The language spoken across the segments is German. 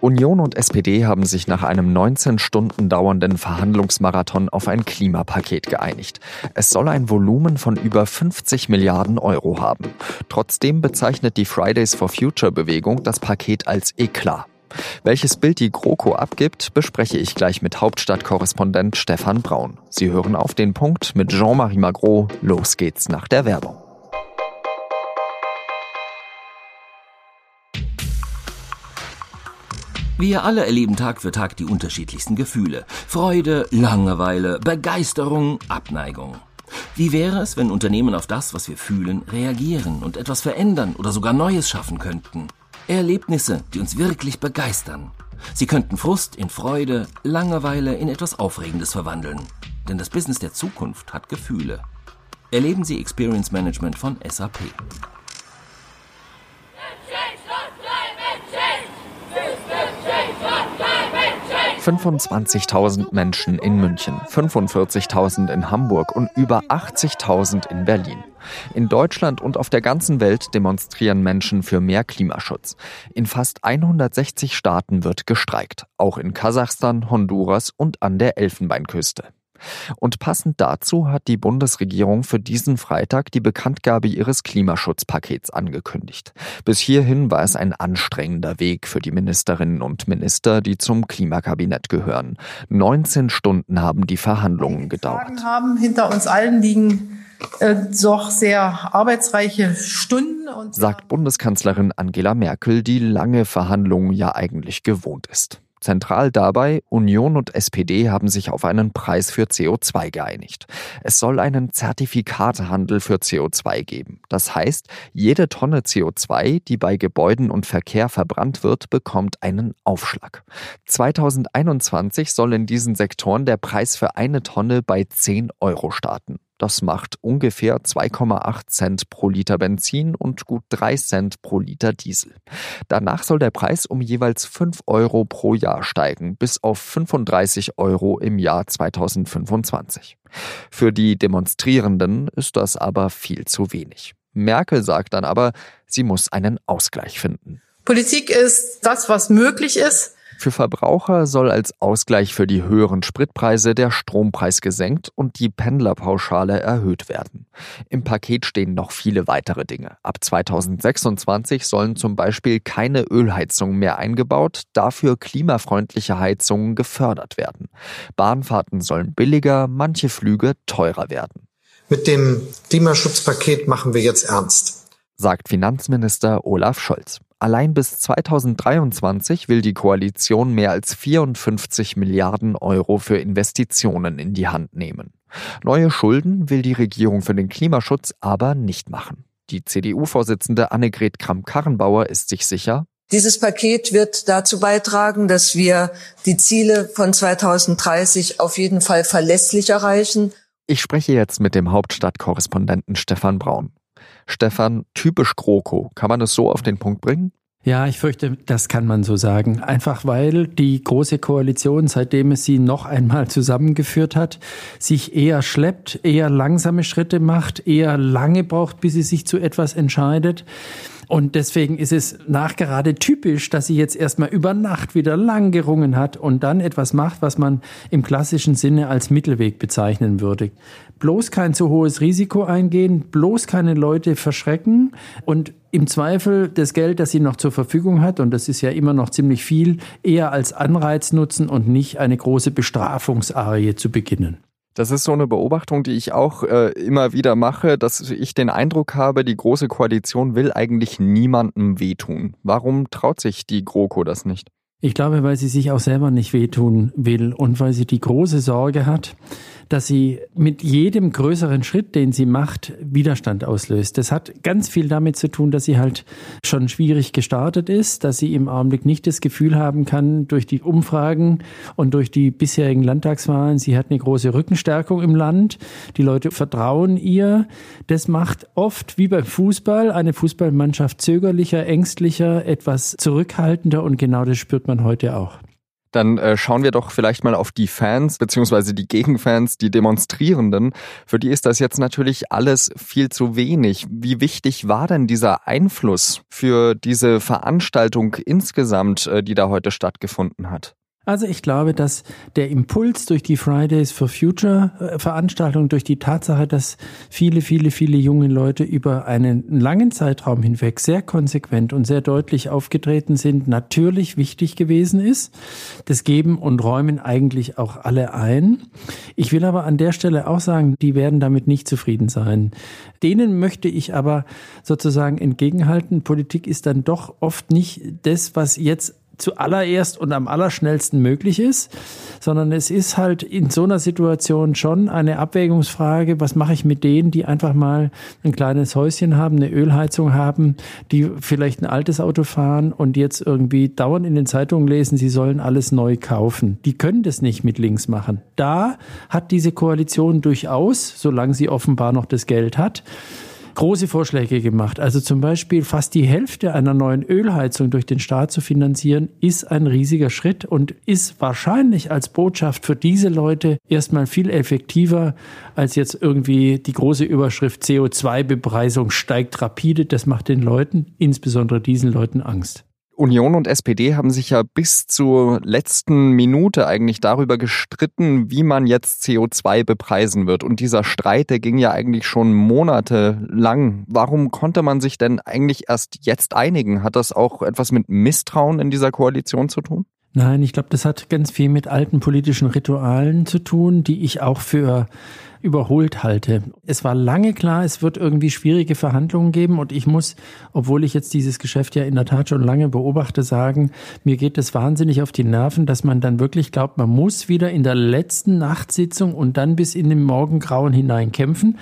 Union und SPD haben sich nach einem 19 Stunden dauernden Verhandlungsmarathon auf ein Klimapaket geeinigt. Es soll ein Volumen von über 50 Milliarden Euro haben. Trotzdem bezeichnet die Fridays for Future Bewegung das Paket als Eklat. Welches Bild die GroKo abgibt, bespreche ich gleich mit Hauptstadtkorrespondent Stefan Braun. Sie hören auf den Punkt mit Jean-Marie Magro. Los geht's nach der Werbung. Wir alle erleben Tag für Tag die unterschiedlichsten Gefühle. Freude, Langeweile, Begeisterung, Abneigung. Wie wäre es, wenn Unternehmen auf das, was wir fühlen, reagieren und etwas verändern oder sogar Neues schaffen könnten? Erlebnisse, die uns wirklich begeistern. Sie könnten Frust in Freude, Langeweile in etwas Aufregendes verwandeln. Denn das Business der Zukunft hat Gefühle. Erleben Sie Experience Management von SAP. 25.000 Menschen in München, 45.000 in Hamburg und über 80.000 in Berlin. In Deutschland und auf der ganzen Welt demonstrieren Menschen für mehr Klimaschutz. In fast 160 Staaten wird gestreikt, auch in Kasachstan, Honduras und an der Elfenbeinküste. Und passend dazu hat die Bundesregierung für diesen Freitag die Bekanntgabe ihres Klimaschutzpakets angekündigt. Bis hierhin war es ein anstrengender Weg für die Ministerinnen und Minister, die zum Klimakabinett gehören. 19 Stunden haben die Verhandlungen gedauert. Wir haben hinter uns allen liegen äh, doch sehr arbeitsreiche Stunden. Und sagt Bundeskanzlerin Angela Merkel, die lange Verhandlungen ja eigentlich gewohnt ist. Zentral dabei, Union und SPD haben sich auf einen Preis für CO2 geeinigt. Es soll einen Zertifikatehandel für CO2 geben. Das heißt, jede Tonne CO2, die bei Gebäuden und Verkehr verbrannt wird, bekommt einen Aufschlag. 2021 soll in diesen Sektoren der Preis für eine Tonne bei 10 Euro starten. Das macht ungefähr 2,8 Cent pro Liter Benzin und gut 3 Cent pro Liter Diesel. Danach soll der Preis um jeweils 5 Euro pro Jahr steigen, bis auf 35 Euro im Jahr 2025. Für die Demonstrierenden ist das aber viel zu wenig. Merkel sagt dann aber, sie muss einen Ausgleich finden. Politik ist das, was möglich ist. Für Verbraucher soll als Ausgleich für die höheren Spritpreise der Strompreis gesenkt und die Pendlerpauschale erhöht werden. Im Paket stehen noch viele weitere Dinge. Ab 2026 sollen zum Beispiel keine Ölheizungen mehr eingebaut, dafür klimafreundliche Heizungen gefördert werden. Bahnfahrten sollen billiger, manche Flüge teurer werden. Mit dem Klimaschutzpaket machen wir jetzt ernst, sagt Finanzminister Olaf Scholz. Allein bis 2023 will die Koalition mehr als 54 Milliarden Euro für Investitionen in die Hand nehmen. Neue Schulden will die Regierung für den Klimaschutz aber nicht machen. Die CDU-Vorsitzende Annegret Kramp-Karrenbauer ist sich sicher, dieses Paket wird dazu beitragen, dass wir die Ziele von 2030 auf jeden Fall verlässlich erreichen. Ich spreche jetzt mit dem Hauptstadtkorrespondenten Stefan Braun. Stefan, typisch GroKo. Kann man es so auf den Punkt bringen? Ja, ich fürchte, das kann man so sagen. Einfach weil die Große Koalition, seitdem es sie noch einmal zusammengeführt hat, sich eher schleppt, eher langsame Schritte macht, eher lange braucht, bis sie sich zu etwas entscheidet. Und deswegen ist es nachgerade typisch, dass sie jetzt erstmal über Nacht wieder lang gerungen hat und dann etwas macht, was man im klassischen Sinne als Mittelweg bezeichnen würde. Bloß kein zu hohes Risiko eingehen, bloß keine Leute verschrecken und im Zweifel das Geld, das sie noch zur Verfügung hat, und das ist ja immer noch ziemlich viel, eher als Anreiz nutzen und nicht eine große Bestrafungsarie zu beginnen. Das ist so eine Beobachtung, die ich auch äh, immer wieder mache, dass ich den Eindruck habe, die Große Koalition will eigentlich niemandem wehtun. Warum traut sich die GroKo das nicht? Ich glaube, weil sie sich auch selber nicht wehtun will und weil sie die große Sorge hat, dass sie mit jedem größeren Schritt, den sie macht, Widerstand auslöst. Das hat ganz viel damit zu tun, dass sie halt schon schwierig gestartet ist, dass sie im Augenblick nicht das Gefühl haben kann, durch die Umfragen und durch die bisherigen Landtagswahlen, sie hat eine große Rückenstärkung im Land. Die Leute vertrauen ihr. Das macht oft, wie beim Fußball, eine Fußballmannschaft zögerlicher, ängstlicher, etwas zurückhaltender und genau das spürt man heute auch. Dann äh, schauen wir doch vielleicht mal auf die Fans beziehungsweise die Gegenfans, die Demonstrierenden. Für die ist das jetzt natürlich alles viel zu wenig. Wie wichtig war denn dieser Einfluss für diese Veranstaltung insgesamt, äh, die da heute stattgefunden hat? Also ich glaube, dass der Impuls durch die Fridays for Future äh, Veranstaltung, durch die Tatsache, dass viele, viele, viele junge Leute über einen langen Zeitraum hinweg sehr konsequent und sehr deutlich aufgetreten sind, natürlich wichtig gewesen ist. Das geben und räumen eigentlich auch alle ein. Ich will aber an der Stelle auch sagen, die werden damit nicht zufrieden sein. Denen möchte ich aber sozusagen entgegenhalten. Politik ist dann doch oft nicht das, was jetzt zuallererst und am allerschnellsten möglich ist, sondern es ist halt in so einer Situation schon eine Abwägungsfrage, was mache ich mit denen, die einfach mal ein kleines Häuschen haben, eine Ölheizung haben, die vielleicht ein altes Auto fahren und jetzt irgendwie dauernd in den Zeitungen lesen, sie sollen alles neu kaufen. Die können das nicht mit links machen. Da hat diese Koalition durchaus, solange sie offenbar noch das Geld hat, große Vorschläge gemacht. Also zum Beispiel fast die Hälfte einer neuen Ölheizung durch den Staat zu finanzieren, ist ein riesiger Schritt und ist wahrscheinlich als Botschaft für diese Leute erstmal viel effektiver als jetzt irgendwie die große Überschrift CO2-Bepreisung steigt rapide. Das macht den Leuten, insbesondere diesen Leuten, Angst. Union und SPD haben sich ja bis zur letzten Minute eigentlich darüber gestritten, wie man jetzt CO2 bepreisen wird. Und dieser Streit, der ging ja eigentlich schon monatelang. Warum konnte man sich denn eigentlich erst jetzt einigen? Hat das auch etwas mit Misstrauen in dieser Koalition zu tun? Nein, ich glaube, das hat ganz viel mit alten politischen Ritualen zu tun, die ich auch für überholt halte. Es war lange klar, es wird irgendwie schwierige Verhandlungen geben und ich muss, obwohl ich jetzt dieses Geschäft ja in der Tat schon lange beobachte, sagen, mir geht es wahnsinnig auf die Nerven, dass man dann wirklich glaubt, man muss wieder in der letzten Nachtsitzung und dann bis in den Morgengrauen hinein kämpfen.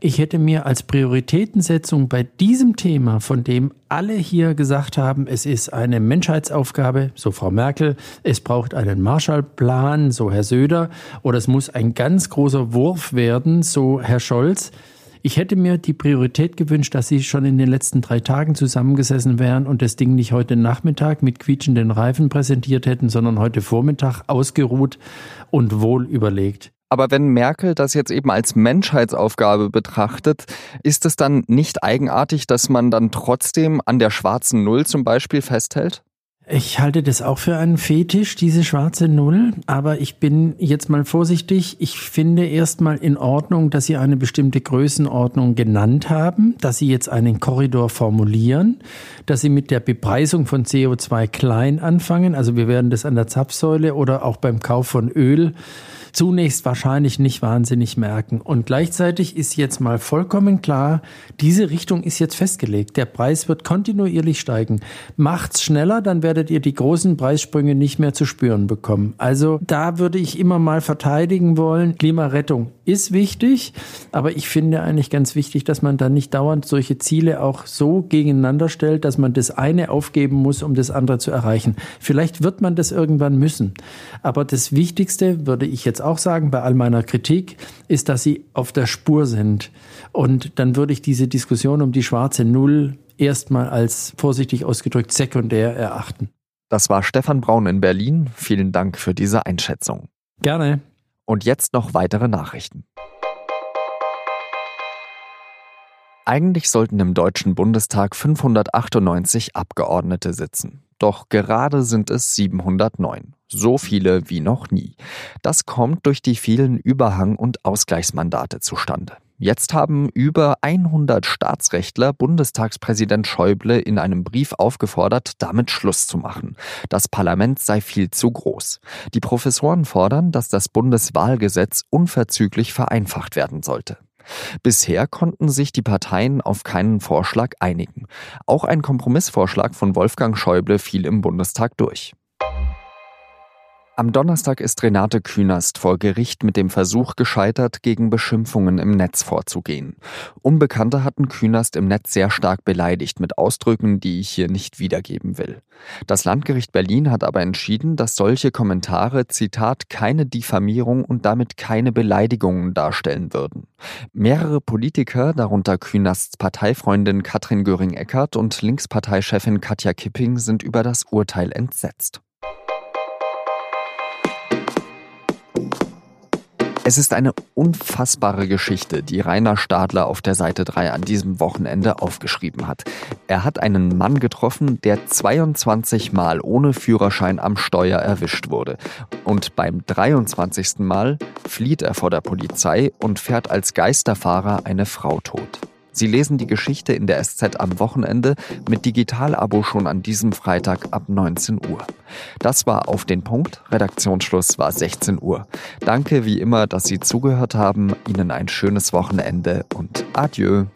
Ich hätte mir als Prioritätensetzung bei diesem Thema, von dem alle hier gesagt haben, es ist eine Menschheitsaufgabe, so Frau Merkel, es braucht einen Marshallplan, so Herr Söder, oder es muss ein ganz großer Wurf werden, so Herr Scholz. Ich hätte mir die Priorität gewünscht, dass Sie schon in den letzten drei Tagen zusammengesessen wären und das Ding nicht heute Nachmittag mit quietschenden Reifen präsentiert hätten, sondern heute Vormittag ausgeruht und wohl überlegt. Aber wenn Merkel das jetzt eben als Menschheitsaufgabe betrachtet, ist es dann nicht eigenartig, dass man dann trotzdem an der schwarzen Null zum Beispiel festhält? Ich halte das auch für einen Fetisch, diese schwarze Null, aber ich bin jetzt mal vorsichtig. Ich finde erstmal in Ordnung, dass Sie eine bestimmte Größenordnung genannt haben, dass Sie jetzt einen Korridor formulieren, dass Sie mit der Bepreisung von CO2 klein anfangen. Also wir werden das an der Zapfsäule oder auch beim Kauf von Öl zunächst wahrscheinlich nicht wahnsinnig merken. Und gleichzeitig ist jetzt mal vollkommen klar, diese Richtung ist jetzt festgelegt. Der Preis wird kontinuierlich steigen. Macht's schneller, dann werdet ihr die großen Preissprünge nicht mehr zu spüren bekommen. Also da würde ich immer mal verteidigen wollen. Klimarettung ist wichtig, aber ich finde eigentlich ganz wichtig, dass man dann nicht dauernd solche Ziele auch so gegeneinander stellt, dass man das eine aufgeben muss, um das andere zu erreichen. Vielleicht wird man das irgendwann müssen. Aber das Wichtigste würde ich jetzt auch sagen, bei all meiner Kritik, ist, dass sie auf der Spur sind. Und dann würde ich diese Diskussion um die schwarze Null erstmal als vorsichtig ausgedrückt sekundär erachten. Das war Stefan Braun in Berlin. Vielen Dank für diese Einschätzung. Gerne. Und jetzt noch weitere Nachrichten. Eigentlich sollten im Deutschen Bundestag 598 Abgeordnete sitzen. Doch gerade sind es 709. So viele wie noch nie. Das kommt durch die vielen Überhang- und Ausgleichsmandate zustande. Jetzt haben über 100 Staatsrechtler Bundestagspräsident Schäuble in einem Brief aufgefordert, damit Schluss zu machen. Das Parlament sei viel zu groß. Die Professoren fordern, dass das Bundeswahlgesetz unverzüglich vereinfacht werden sollte. Bisher konnten sich die Parteien auf keinen Vorschlag einigen. Auch ein Kompromissvorschlag von Wolfgang Schäuble fiel im Bundestag durch. Am Donnerstag ist Renate Künast vor Gericht mit dem Versuch gescheitert, gegen Beschimpfungen im Netz vorzugehen. Unbekannte hatten Künast im Netz sehr stark beleidigt mit Ausdrücken, die ich hier nicht wiedergeben will. Das Landgericht Berlin hat aber entschieden, dass solche Kommentare, Zitat, keine Diffamierung und damit keine Beleidigungen darstellen würden. Mehrere Politiker, darunter Künasts Parteifreundin Katrin Göring-Eckardt und Linksparteichefin Katja Kipping, sind über das Urteil entsetzt. Es ist eine unfassbare Geschichte, die Rainer Stadler auf der Seite 3 an diesem Wochenende aufgeschrieben hat. Er hat einen Mann getroffen, der 22 Mal ohne Führerschein am Steuer erwischt wurde. Und beim 23. Mal flieht er vor der Polizei und fährt als Geisterfahrer eine Frau tot. Sie lesen die Geschichte in der SZ am Wochenende mit Digital-Abo schon an diesem Freitag ab 19 Uhr. Das war auf den Punkt. Redaktionsschluss war 16 Uhr. Danke wie immer, dass Sie zugehört haben. Ihnen ein schönes Wochenende und adieu.